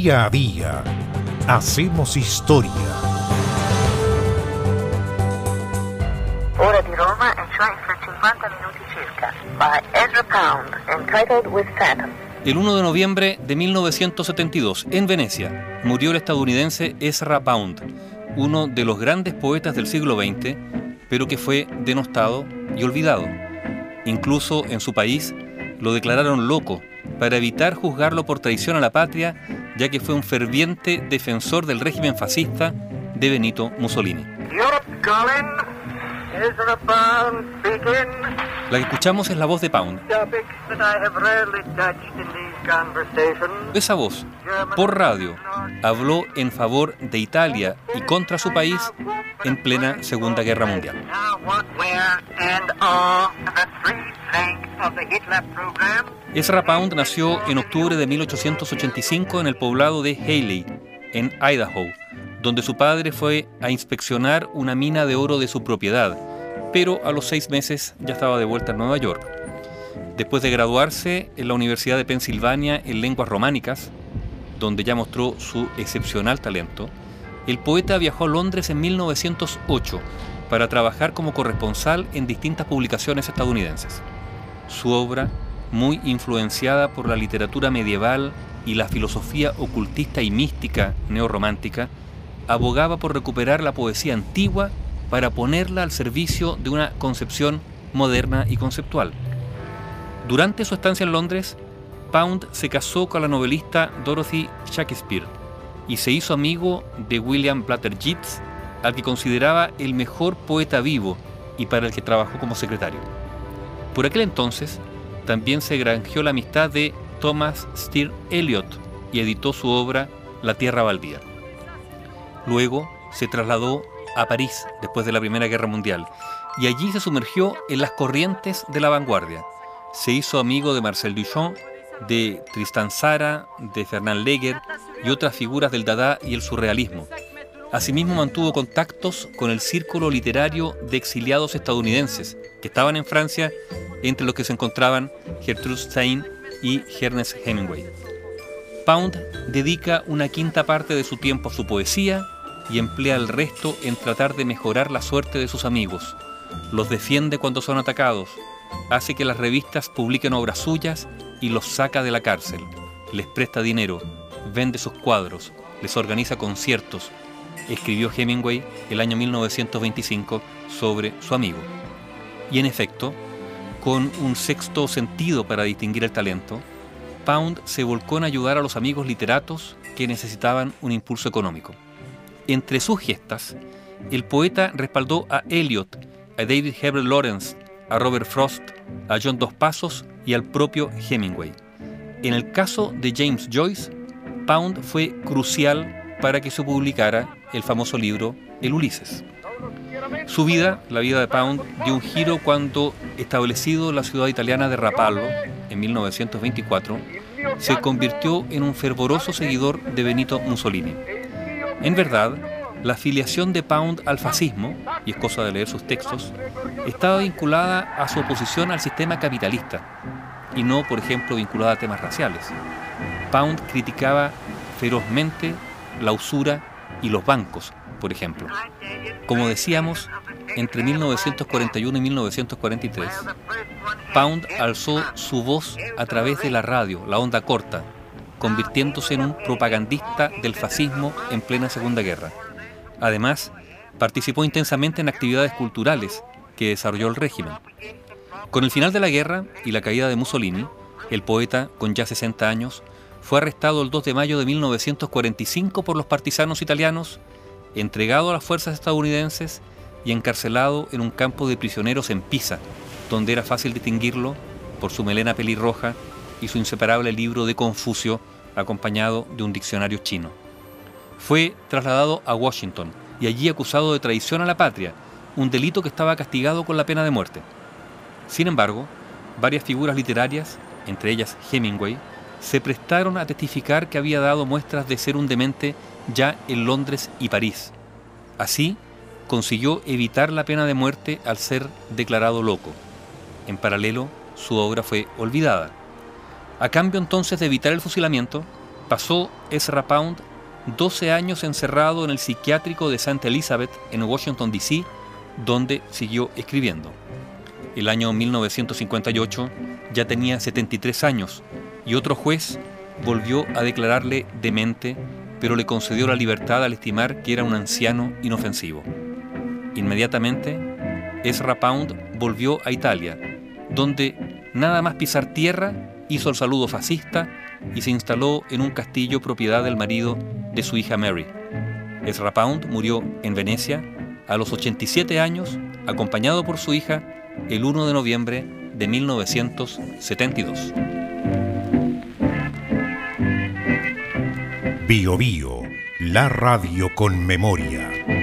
Día a día hacemos historia. Ora di Roma cioè fra 50 minuti circa. By Ezra Pound, entitled With Phantom. El 1 de noviembre de 1972, en Venecia, murió el estadounidense Ezra Pound, uno de los grandes poetas del siglo XX, pero que fue denostado y olvidado. Incluso en su país lo declararon loco para evitar juzgarlo por traición a la patria, ya que fue un ferviente defensor del régimen fascista de Benito Mussolini. La que escuchamos es la voz de Pound. Esa voz, por radio, habló en favor de Italia y contra su país en plena Segunda Guerra Mundial. Ezra Pound nació en octubre de 1885 en el poblado de Haley, en Idaho, donde su padre fue a inspeccionar una mina de oro de su propiedad, pero a los seis meses ya estaba de vuelta en Nueva York. Después de graduarse en la Universidad de Pensilvania en lenguas románicas, donde ya mostró su excepcional talento, el poeta viajó a Londres en 1908 para trabajar como corresponsal en distintas publicaciones estadounidenses. Su obra, muy influenciada por la literatura medieval y la filosofía ocultista y mística neorromántica, abogaba por recuperar la poesía antigua para ponerla al servicio de una concepción moderna y conceptual. Durante su estancia en Londres, Pound se casó con la novelista Dorothy Shakespeare y se hizo amigo de William Blatter Yeats, al que consideraba el mejor poeta vivo y para el que trabajó como secretario. Por aquel entonces, también se granjeó la amistad de Thomas Steer Eliot y editó su obra La Tierra Baldía. Luego se trasladó a París después de la Primera Guerra Mundial y allí se sumergió en las corrientes de la vanguardia. Se hizo amigo de Marcel Duchamp, de Tristan Tzara, de Fernand Léger y otras figuras del Dada y el surrealismo. Asimismo mantuvo contactos con el círculo literario de exiliados estadounidenses que estaban en Francia, entre los que se encontraban Gertrude Stein y Ernest Hemingway. Pound dedica una quinta parte de su tiempo a su poesía y emplea el resto en tratar de mejorar la suerte de sus amigos. Los defiende cuando son atacados, hace que las revistas publiquen obras suyas y los saca de la cárcel. Les presta dinero, vende sus cuadros, les organiza conciertos. Escribió Hemingway el año 1925 sobre su amigo. Y en efecto, con un sexto sentido para distinguir el talento, Pound se volcó en ayudar a los amigos literatos que necesitaban un impulso económico. Entre sus gestas, el poeta respaldó a Eliot, a David Heber Lawrence, a Robert Frost, a John Dos Pasos y al propio Hemingway. En el caso de James Joyce, Pound fue crucial para que se publicara el famoso libro El Ulises. Su vida, la vida de Pound, dio un giro cuando, establecido la ciudad italiana de Rapallo en 1924, se convirtió en un fervoroso seguidor de Benito Mussolini. En verdad, la afiliación de Pound al fascismo, y es cosa de leer sus textos, estaba vinculada a su oposición al sistema capitalista y no, por ejemplo, vinculada a temas raciales. Pound criticaba ferozmente la usura y los bancos, por ejemplo. Como decíamos, entre 1941 y 1943, Pound alzó su voz a través de la radio, la onda corta, convirtiéndose en un propagandista del fascismo en plena Segunda Guerra. Además, participó intensamente en actividades culturales que desarrolló el régimen. Con el final de la guerra y la caída de Mussolini, el poeta, con ya 60 años, fue arrestado el 2 de mayo de 1945 por los partisanos italianos, entregado a las fuerzas estadounidenses y encarcelado en un campo de prisioneros en Pisa, donde era fácil distinguirlo por su melena pelirroja y su inseparable libro de Confucio acompañado de un diccionario chino. Fue trasladado a Washington y allí acusado de traición a la patria, un delito que estaba castigado con la pena de muerte. Sin embargo, varias figuras literarias, entre ellas Hemingway, se prestaron a testificar que había dado muestras de ser un demente ya en Londres y París. Así, consiguió evitar la pena de muerte al ser declarado loco. En paralelo, su obra fue olvidada. A cambio entonces de evitar el fusilamiento, Pasó Ezra Pound 12 años encerrado en el psiquiátrico de St. Elizabeth en Washington, D.C., donde siguió escribiendo. El año 1958 ya tenía 73 años y otro juez volvió a declararle demente, pero le concedió la libertad al estimar que era un anciano inofensivo. Inmediatamente, Ezra Pound volvió a Italia, donde nada más pisar tierra hizo el saludo fascista y se instaló en un castillo propiedad del marido de su hija Mary. Ezra Pound murió en Venecia a los 87 años, acompañado por su hija, el 1 de noviembre de 1972. Bio Bio, la radio con memoria.